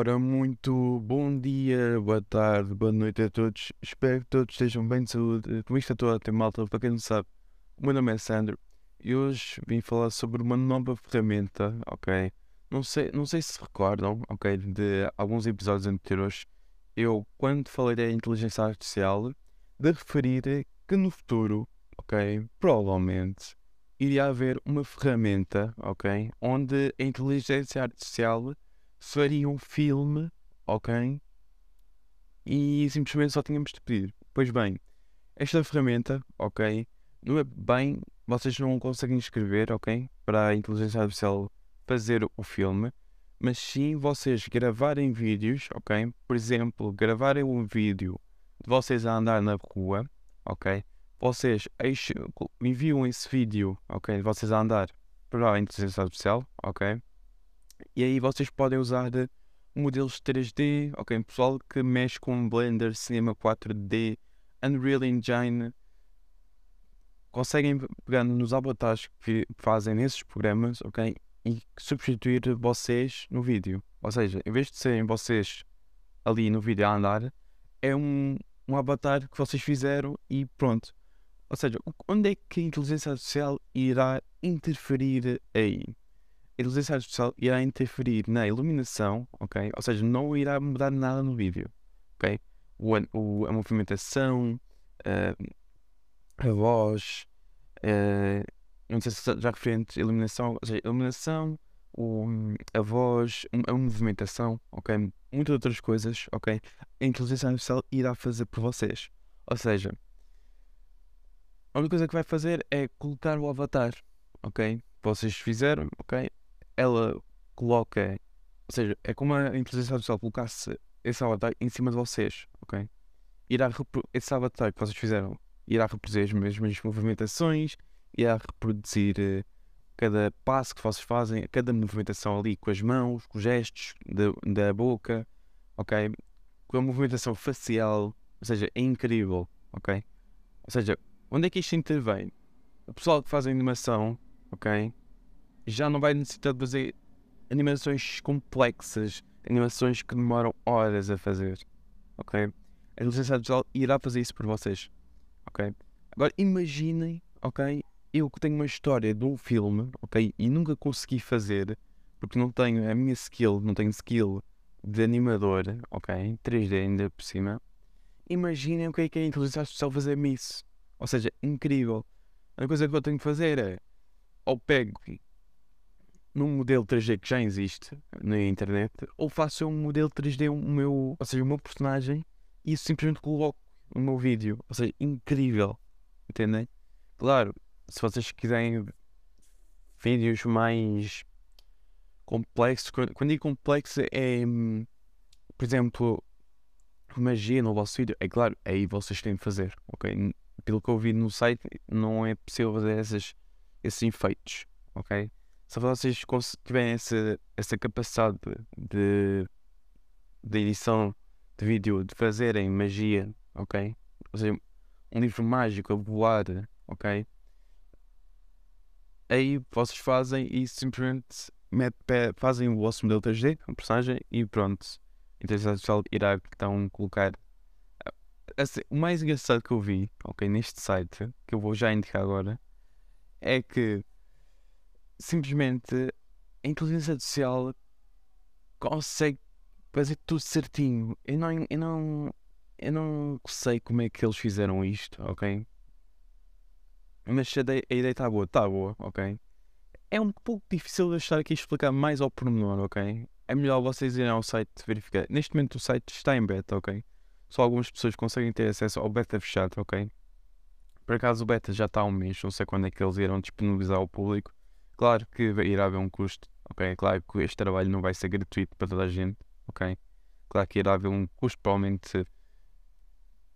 Ora, muito bom dia, boa tarde, boa noite a todos. Espero que todos estejam bem de saúde. Como isto estou a ter malta, para quem não sabe, o meu nome é Sandro e hoje vim falar sobre uma nova ferramenta, ok? Não sei, não sei se se recordam, ok, de alguns episódios anteriores. Eu, quando falei da inteligência artificial, de referir que no futuro, ok, provavelmente iria haver uma ferramenta, ok, onde a inteligência artificial faria um filme, ok? E simplesmente só tínhamos de pedir. Pois bem, esta ferramenta, ok? Não é bem, vocês não conseguem escrever, ok? Para a inteligência artificial fazer o filme, mas sim vocês gravarem vídeos, ok? Por exemplo, gravarem um vídeo de vocês a andar na rua, ok? Vocês enviam esse vídeo, ok? De vocês a andar para a inteligência artificial, ok? E aí vocês podem usar modelos 3D, ok? Pessoal que mexe com Blender, Cinema 4D, Unreal Engine, conseguem pegar nos avatares que fazem nesses programas, ok? E substituir vocês no vídeo. Ou seja, em vez de serem vocês ali no vídeo a andar, é um, um avatar que vocês fizeram e pronto. Ou seja, onde é que a inteligência artificial irá interferir aí? Inteligência artificial irá interferir na iluminação, ok? Ou seja, não irá mudar nada no vídeo, ok? O, o a movimentação, uh, a voz, uh, não sei se já referente iluminação, ou seja, iluminação, o, a voz, a movimentação, ok? Muitas outras coisas, ok? A inteligência artificial irá fazer por vocês. Ou seja, a única coisa que vai fazer é colocar o avatar, ok? Vocês fizeram, ok? Ela coloca, ou seja, é como a inteligência artificial colocasse esse avatar em cima de vocês, ok? Irá esse avatar que vocês fizeram irá reproduzir as mesmas movimentações, irá reproduzir uh, cada passo que vocês fazem, cada movimentação ali com as mãos, com os gestos da, da boca, ok? Com a movimentação facial, ou seja, é incrível, ok? Ou seja, onde é que isto intervém? O pessoal que faz a animação, ok? Já não vai necessitar de fazer animações complexas, animações que demoram horas a fazer. Ok? A inteligência artificial irá fazer isso por vocês. Ok? Agora imaginem, ok? Eu que tenho uma história de um filme, ok? E nunca consegui fazer, porque não tenho a minha skill, não tenho skill de animador, ok? 3D ainda por cima. Imaginem o que é que a inteligência artificial fazer-me isso. Ou seja, incrível. A coisa que eu tenho que fazer é, ou pego num modelo 3D que já existe na internet, ou faço um modelo 3D, o meu, ou seja, o meu personagem, e simplesmente coloco no meu vídeo. Ou seja, incrível. Entendem? Claro, se vocês quiserem vídeos mais complexos, quando digo complexo é, por exemplo, magia no vosso vídeo, é claro, aí vocês têm de fazer, ok? Pelo que eu vi no site, não é possível fazer esses, esses efeitos, ok? Se vocês tiverem essa, essa capacidade de, de edição de vídeo, de fazerem magia, ok? Ou seja, um livro mágico a voar, ok? Aí vocês fazem e simplesmente met, fazem o vosso modelo 3D, um personagem, e pronto. A inteligência artificial irá então colocar. Assim, o mais engraçado que eu vi, ok, neste site, que eu vou já indicar agora, é que simplesmente a inteligência artificial consegue fazer tudo certinho. Eu não, eu não, eu não sei como é que eles fizeram isto, ok? Mas a ideia, está boa, está boa, ok? É um pouco difícil de estar aqui a explicar mais ao pormenor, ok? É melhor vocês irem ao site verificar. Neste momento o site está em beta, ok? Só algumas pessoas conseguem ter acesso ao beta fechado, ok? Por acaso o beta já está há um mês, não sei quando é que eles irão disponibilizar ao público. Claro que irá haver um custo, ok? Claro que este trabalho não vai ser gratuito para toda a gente, ok? Claro que irá haver um custo, provavelmente,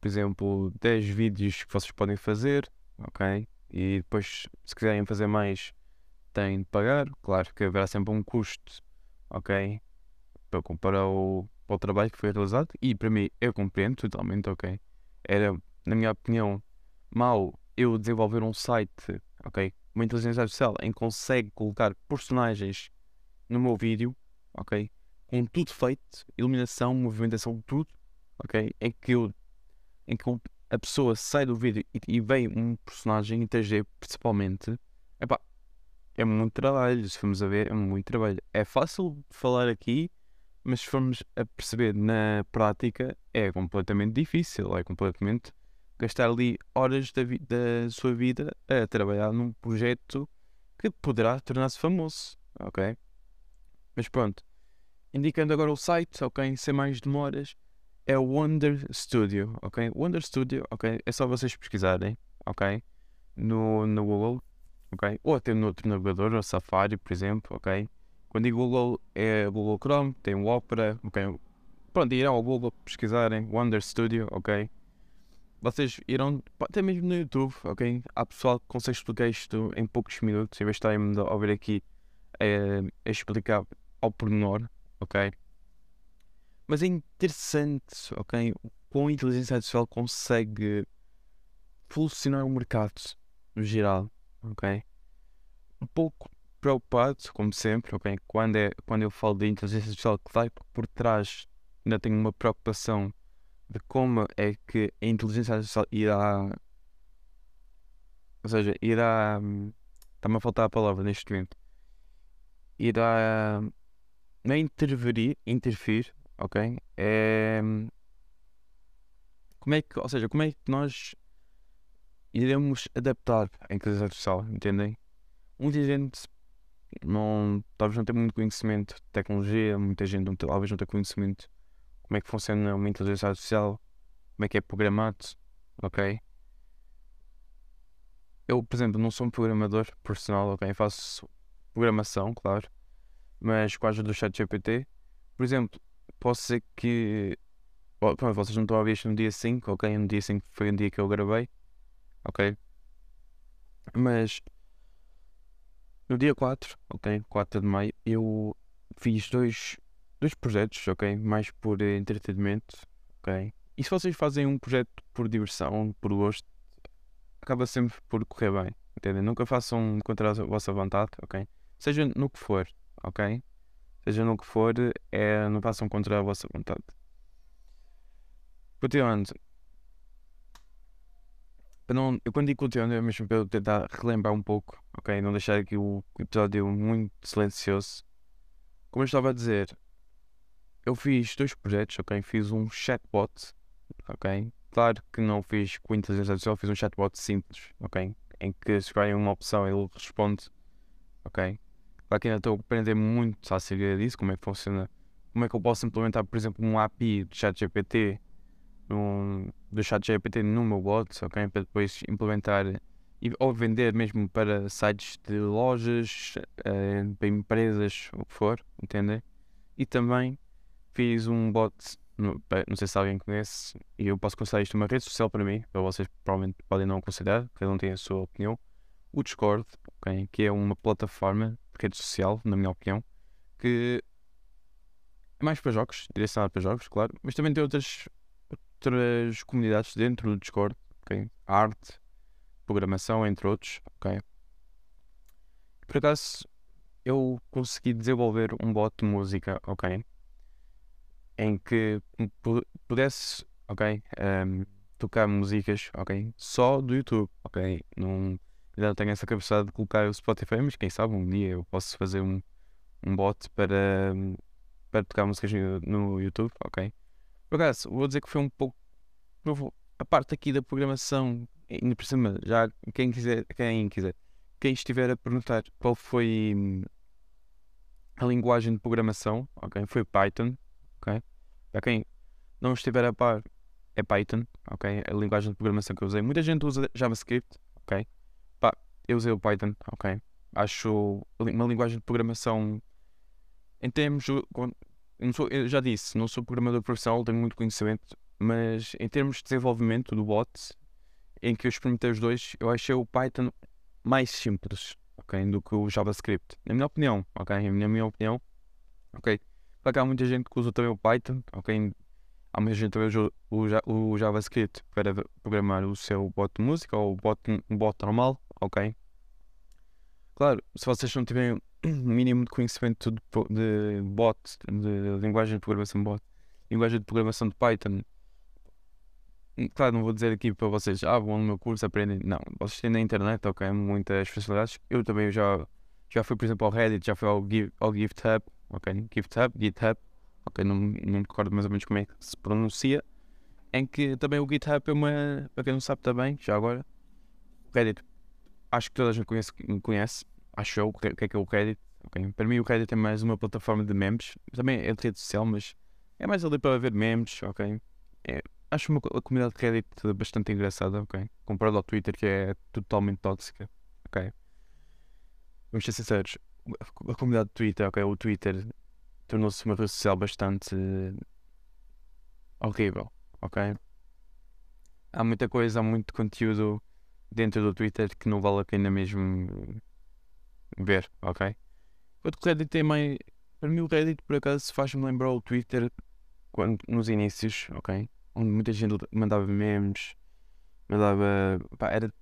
por exemplo, 10 vídeos que vocês podem fazer, ok? E depois, se quiserem fazer mais, têm de pagar. Claro que haverá sempre um custo, ok? Para, para, o, para o trabalho que foi realizado. E para mim, eu compreendo totalmente, ok? Era, na minha opinião, mal eu desenvolver um site, ok? Uma inteligência artificial em que consegue colocar personagens no meu vídeo, ok? com tudo feito, iluminação, movimentação, tudo, ok? Em que, eu, em que a pessoa sai do vídeo e, e vem um personagem em 3D, principalmente, epá, é muito trabalho, se formos a ver, é muito trabalho. É fácil falar aqui, mas se formos a perceber na prática, é completamente difícil, é completamente gastar ali horas da, da sua vida a trabalhar num projeto que poderá tornar-se famoso, ok? Mas pronto, indicando agora o site, ok, sem mais demoras, é o Wonder Studio, ok? Wonder Studio, ok? É só vocês pesquisarem, ok? No, no Google, ok? Ou até no outro navegador, o Safari, por exemplo, ok? Quando digo Google, é Google Chrome, tem o Opera, ok? Pronto, irão ao Google pesquisarem Wonder Studio, ok? Vocês irão, até mesmo no YouTube, ok? Há pessoal que consegue explicar isto em poucos minutos, em vez de estarem a ouvir aqui é, a explicar ao pormenor, ok? Mas é interessante, ok? Com a inteligência artificial consegue solucionar o mercado no geral, ok? Um pouco preocupado, como sempre, ok? Quando, é, quando eu falo de inteligência artificial, claro que por trás ainda tenho uma preocupação de como é que a inteligência artificial irá. Ou seja, irá. Está-me a faltar a palavra neste momento. Irá. Não é interferir, interferir, ok? É. Como é que. Ou seja, como é que nós iremos adaptar a inteligência artificial, entendem? Muita gente não, talvez não tenha muito conhecimento de tecnologia, muita gente não, talvez não tenha conhecimento como é que funciona uma inteligência artificial, como é que é programado, ok? Eu, por exemplo, não sou um programador profissional, ok? Faço programação, claro, mas com a ajuda do chat GPT, por exemplo, posso dizer que pronto, vocês não estão a ver isto no dia 5, ok? No dia 5 foi um dia que eu gravei, ok? Mas no dia 4, ok? 4 de maio, eu fiz dois dois projetos, ok? Mais por entretenimento, ok? E se vocês fazem um projeto por diversão, por gosto, acaba sempre por correr bem, entendem? Nunca façam contra a vossa vontade, ok? Seja no que for, ok? Seja no que for, é, não façam contra a vossa vontade. Continuando. Não, eu quando digo continuando é mesmo para eu tentar relembrar um pouco, ok? Não deixar aqui o episódio muito silencioso. Como eu estava a dizer, eu fiz dois projetos, ok? Fiz um chatbot, ok? Claro que não fiz com inteligência artificial, fiz um chatbot simples, ok? Em que se escolhem uma opção ele responde, ok? Claro que ainda estou a aprender muito a saber disso, como é que funciona, como é que eu posso implementar, por exemplo, um API de ChatGPT, um, do ChatGPT no meu bot, ok? Para depois implementar ou vender mesmo para sites de lojas, uh, para empresas, o que for, entendem? E também fiz um bot, no, não sei se alguém conhece, e eu posso considerar isto uma rede social para mim, para vocês provavelmente podem não considerar, cada um tem a sua opinião. O Discord, okay, que é uma plataforma de rede social, na minha opinião, que é mais para jogos, direcionado para jogos, claro, mas também tem outras, outras comunidades dentro do Discord, okay? arte, programação, entre outros. Okay? Por acaso, eu consegui desenvolver um bot de música, ok? Em que pudesse, ok, um, tocar músicas, ok, só do YouTube, ok, não, ainda tenho essa capacidade de colocar o Spotify, mas quem sabe um dia eu posso fazer um, um bot para, para tocar músicas no, no YouTube, ok. Por acaso, vou dizer que foi um pouco, a parte aqui da programação, ainda por cima, já quem quiser, quem quiser, quem estiver a perguntar qual foi hum, a linguagem de programação, ok, foi Python, ok? Para quem não estiver a par, é Python, ok? A linguagem de programação que eu usei. Muita gente usa JavaScript, ok? Pá, eu usei o Python, ok? Acho uma linguagem de programação em termos. Sou, eu já disse, não sou programador profissional, tenho muito conhecimento, mas em termos de desenvolvimento do bot, em que eu experimentei os dois, eu achei o Python mais simples, ok? Do que o JavaScript. Na minha opinião, ok? Na minha opinião, ok? Claro que há muita gente que usa também o Python, ok? Há muita gente que usa o, JavaScript para programar o seu bot de música ou o bot, bot normal, ok? Claro, se vocês não tiverem mínimo de conhecimento de, de bot, de linguagem de programação bot, linguagem de programação de Python. Claro, não vou dizer aqui para vocês, ah, vão no meu curso, aprendem. Não, vocês têm na internet, ok, muitas facilidades. Eu também já, já fui, por exemplo, ao Reddit, já fui ao, ao GitHub, ok, GitHub, GitHub, ok, não, não me recordo mais ou menos como é que se pronuncia, em que também o GitHub é uma, para quem não sabe também, já agora, o Reddit, acho que toda a gente conhece, conhece acho eu, o que é que é o Reddit, ok, para mim o Reddit é mais uma plataforma de memes, também é de rede social, mas é mais ali para ver memes, ok, é, acho uma, a comunidade de Reddit bastante engraçada, ok, comparado ao Twitter que é totalmente tóxica, ok, vamos ser sinceros, a comunidade de Twitter, ok, o Twitter tornou-se uma rede social bastante horrível, ok? Há muita coisa, há muito conteúdo dentro do Twitter que não vale a pena mesmo ver, ok? Enquanto que o Reddit mais. Para mim, o Reddit por acaso faz-me lembrar o Twitter quando, nos inícios, ok? Onde muita gente mandava memes, mandava. Pá, era.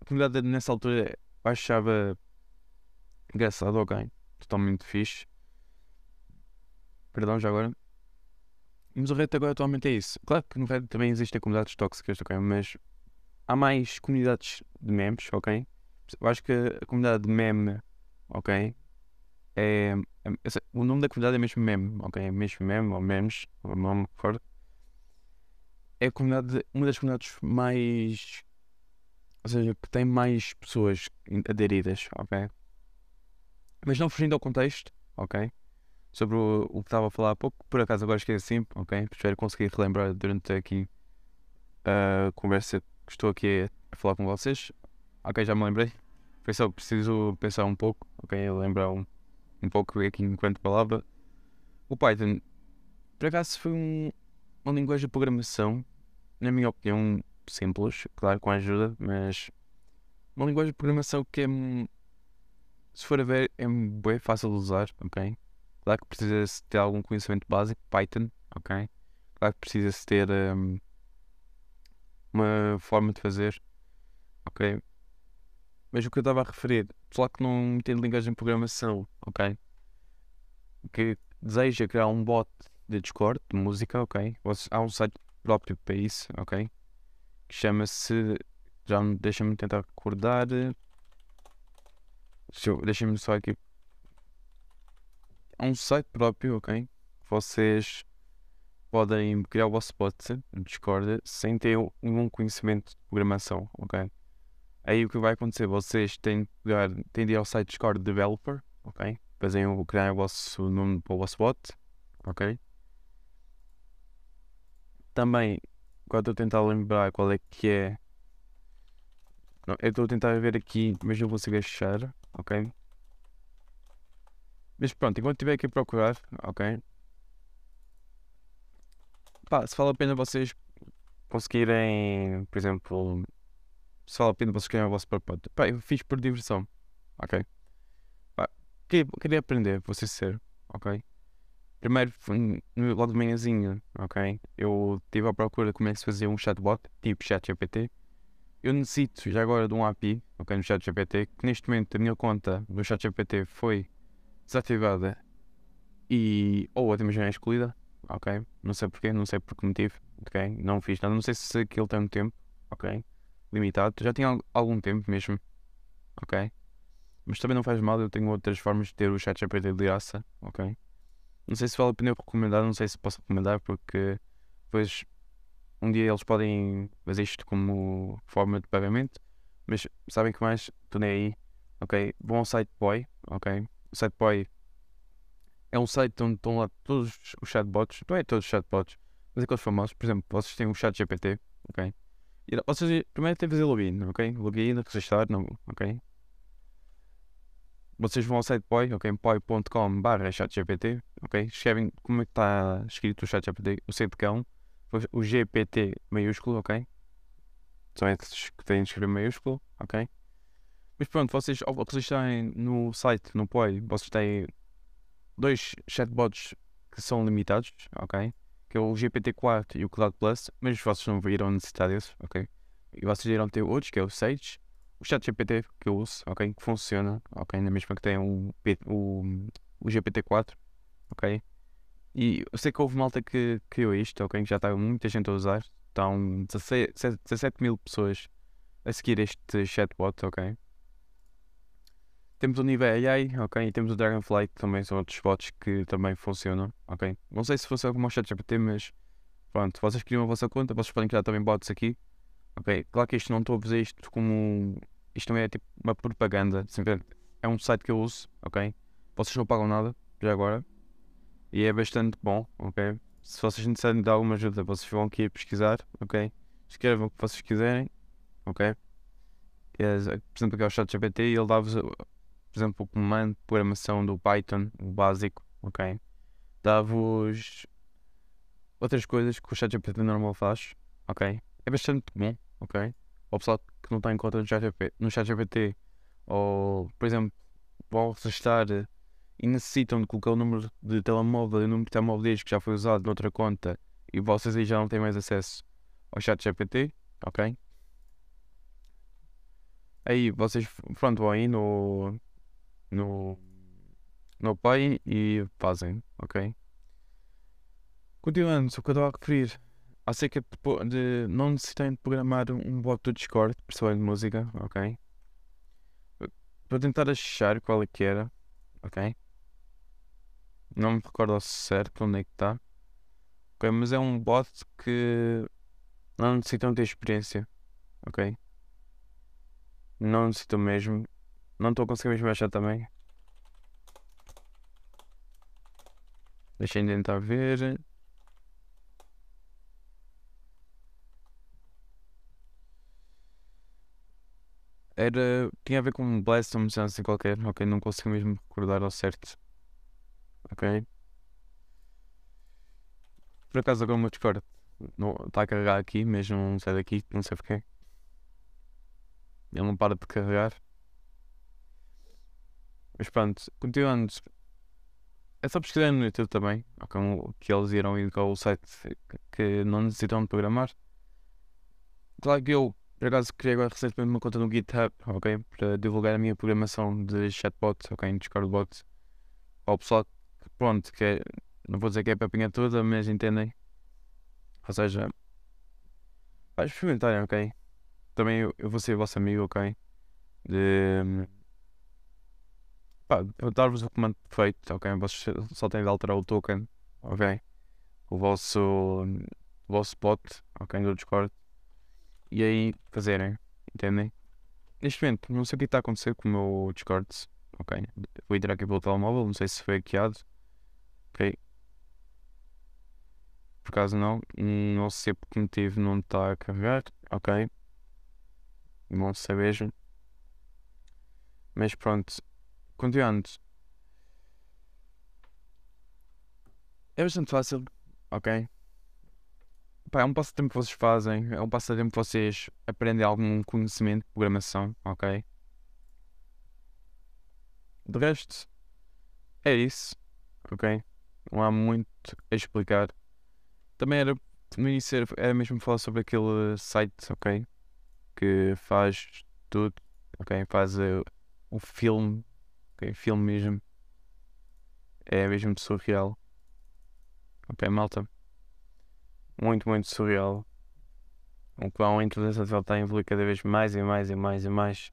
A comunidade nessa altura achava engraçado, ok? Totalmente fixe. Perdão, já agora. Mas o Reddit agora atualmente é isso. Claro que no Reddit também existem comunidades tóxicas, ok? Mas há mais comunidades de memes, ok? Eu acho que a comunidade de meme, ok? É, é, o nome da comunidade é mesmo meme, ok? É mesmo meme ou memes, ou nome for. É a comunidade, uma das comunidades mais. Ou seja, que tem mais pessoas aderidas, ok? Mas não fugindo ao contexto, ok? sobre o, o que estava a falar há pouco. Por acaso agora esqueci, ok? Espero conseguir relembrar durante aqui a conversa que estou aqui a falar com vocês. Ok, já me lembrei. Foi só preciso pensar um pouco, ok? Lembrar um, um pouco aqui enquanto palavra. O Python, por acaso, foi um, uma linguagem de programação, na minha opinião, simples, claro, com ajuda, mas uma linguagem de programação que é, se for a ver, é bem fácil de usar, ok? Claro que precisa-se ter algum conhecimento básico, Python, ok? Claro que precisa-se ter um, uma forma de fazer, ok? Mas o que eu estava a referir, pessoal que não entende linguagem de programação, ok? Que deseja criar um bot de Discord, de música, ok? Há um site próprio para isso, ok? Que chama-se. Já deixa-me tentar recordar. Deixa-me só aqui há um site próprio, ok? Vocês podem criar o vosso bot no Discord sem ter nenhum conhecimento de programação, ok? Aí o que vai acontecer? Vocês têm, pegar, têm de ir ao site Discord Developer, ok? Fazem o criar o vosso nome para o vosso bot, ok? Também, quando a tentar lembrar qual é que é. Não, eu estou a tentar ver aqui, mas não consigo achar, ok? Mas pronto, enquanto estiver aqui a procurar, ok? Pá, se vale a pena vocês conseguirem, por exemplo, se vale a pena vocês criarem o vosso próprio Pá, eu fiz por diversão, ok? Pá, queria, queria aprender, vou ser ok? Primeiro, logo de manhãzinho, ok? Eu estive à procura de como é que se fazia um chatbot, tipo ChatGPT. Eu necessito já agora de um API, ok, no ChatGPT, que neste momento a minha conta do ChatGPT foi desativada e ou até mesmo é excluída, ok? Não sei porquê, não sei por que motivo, ok? Não fiz nada, não sei se aquilo tem um tempo, ok? Limitado, já tinha algum tempo mesmo, ok? Mas também não faz mal, eu tenho outras formas de ter o chat GPT de graça, ok? Não sei se vale a pena recomendar, não sei se posso recomendar porque depois um dia eles podem fazer isto como forma de pagamento, mas sabem que mais? Estou nem aí, ok? Vão ao site Boy, ok? o SiteBoy é um site onde estão lá todos os chatbots, não é todos os chatbots, mas aqueles famosos, por exemplo, vocês têm um chat GPT, ok? E vocês primeiro têm que fazer login, ok? Login, registrar, não, ok? Vocês vão ao SiteBoy, ok? poi.com barra chatgpt, ok? Escrevem como é que está escrito o chatgpt, o site cão, o GPT maiúsculo, ok? São esses que têm de escrever maiúsculo, ok? Mas pronto, vocês ao registrarem no site, no POI, vocês têm dois chatbots que são limitados, ok? Que é o GPT-4 e o Cloud Plus, mas vocês não irão necessitar desses, ok? E vocês irão ter outros, que é o Sage, o chat GPT que eu uso, ok? Que funciona, ok? Na mesma que tem o, o, o GPT-4, ok? E eu sei que houve malta que criou isto, ok? Que já está muita gente a usar. Estão 16, 17 mil pessoas a seguir este chatbot, ok? Temos o nível AI, ok? E temos o Dragonfly, que também são outros bots que também funcionam, ok? Não sei se funciona como o ChatGPT, mas pronto, vocês criam a vossa conta, vocês podem criar também bots aqui, ok? Claro que isto não estou a fazer isto como. Isto não é tipo uma propaganda, simplesmente é um site que eu uso, ok? Vocês não pagam nada, já agora, e é bastante bom, ok? Se vocês necessitarem de alguma ajuda, vocês vão aqui pesquisar, ok? Escrevam o que vocês quiserem, ok? por exemplo, aqui é o ChatGPT e ele dá-vos por exemplo, o comando de programação do Python, o básico, ok? Dá-vos outras coisas que o ChatGPT normal faz, ok? É bastante bom, ok? O pessoal que não está em conta no ChatGPT, no ChatGPT ou, por exemplo, vão registrar e necessitam de colocar o número de telemóvel e o número de telemóvel deles que já foi usado noutra conta e vocês aí já não têm mais acesso ao ChatGPT, ok? Aí vocês, pronto, vão aí no, no, no Pay e fazem, ok? Continuando, o que eu estava a referir acerca de, de não necessitem de programar um bot do Discord, pessoal de música, ok? Para tentar achar qual é que era, ok? Não me recordo ao certo onde é que está. Ok, mas é um bot que não necessitam ter experiência, ok? Não necessitam mesmo. Não estou a conseguir mesmo achar também. Deixem de tentar ver. Era. Tinha a ver com um Blast ou uma assim qualquer. Ok, não consigo mesmo recordar ao certo. Ok. Por acaso agora o meu Discord está a carregar aqui, mesmo não sai daqui, não sei porquê. Ele não para de carregar. Mas pronto, continuando. É só pesquisar no YouTube também, que eles irão indicar o site que não necessitam de programar. Claro que eu, por acaso, criei agora recentemente uma conta no GitHub, ok? Para divulgar a minha programação de chatbot, ok? Em Discord bot. Ao pessoal pronto, que é, não vou dizer que é para apanhar toda, mas entendem. Ou seja, vai experimentarem, ok? Também eu, eu vou ser vosso amigo, ok? De Pá, dar-vos o comando perfeito, ok? Vocês só têm de alterar o token, ok? O vosso, o vosso bot, ok? Do Discord. E aí fazerem, entendem? Neste momento, não sei o que está a acontecer com o meu Discord, ok? Vou entrar aqui pelo telemóvel, não sei se foi hackeado, ok? Por acaso não, não sei por que motivo não está a carregar, ok? Não sei mesmo. Mas pronto, Continuando. É bastante fácil, ok? Pá, é um passatempo que vocês fazem, é um passatempo que vocês aprendem algum conhecimento de programação, ok? De resto, é isso, ok? Não há muito a explicar. Também era, no início era, mesmo falar sobre aquele site, ok? Que faz tudo, ok? Faz uh, o filme Ok, filme mesmo. É mesmo surreal. Ok, malta. Muito, muito surreal. O qual a inteligência artificial está a evoluir cada vez mais e mais e mais e mais.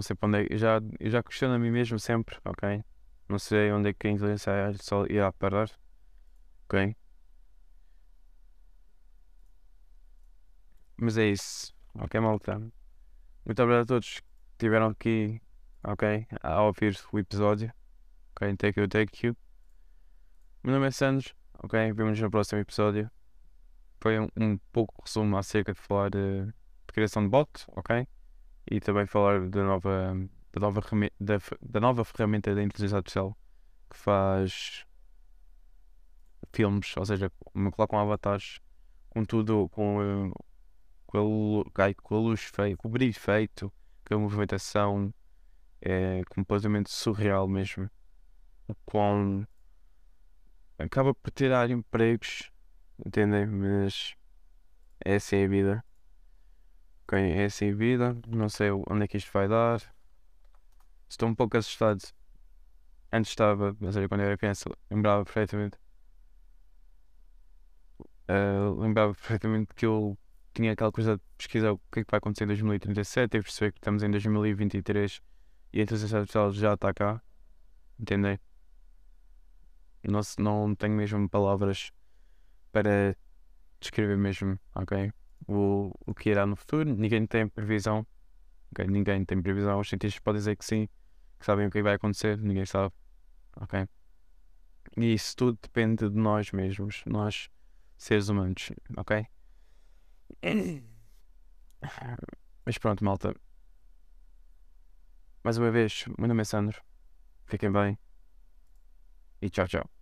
Não sei para onde é. Eu já, eu já questiono a mim mesmo sempre, ok? Não sei onde é que a inteligência artificial irá parar. Ok? Mas é isso. Ok, malta. Muito obrigado a todos que estiveram aqui, ok, a ouvir o episódio. Ok, take you, take you. Meu nome é Sandro, ok, vemos no próximo episódio. Foi um, um pouco resumo acerca de falar de, de, criação de bot, ok? E também falar da nova, da nova, da, da nova ferramenta da inteligência artificial que faz filmes, ou seja, me colocam avatares com tudo, com com a, com a luz feita, com o brilho feito, com a movimentação é completamente surreal mesmo. O quão acaba por tirar empregos, entendem? Mas essa é a vida. Ok, é a vida. Não sei onde é que isto vai dar. Estou um pouco assustado. Antes estava, mas seja, quando eu era criança, lembrava perfeitamente. Uh, lembrava perfeitamente que eu tinha aquela coisa de pesquisar o que é que vai acontecer em 2037 e perceber que estamos em 2023 e a inteligência artificial já está cá. Entendem? Não, não tenho mesmo palavras para descrever mesmo, ok? O, o que irá no futuro. Ninguém tem previsão. Okay? Ninguém tem previsão. Os cientistas podem dizer que sim, que sabem o que vai acontecer, ninguém sabe. Ok? E isso tudo depende de nós mesmos, nós seres humanos, ok? Mas pronto, malta. Mais uma vez, meu nome é Sandro. Fiquem bem. E tchau, tchau.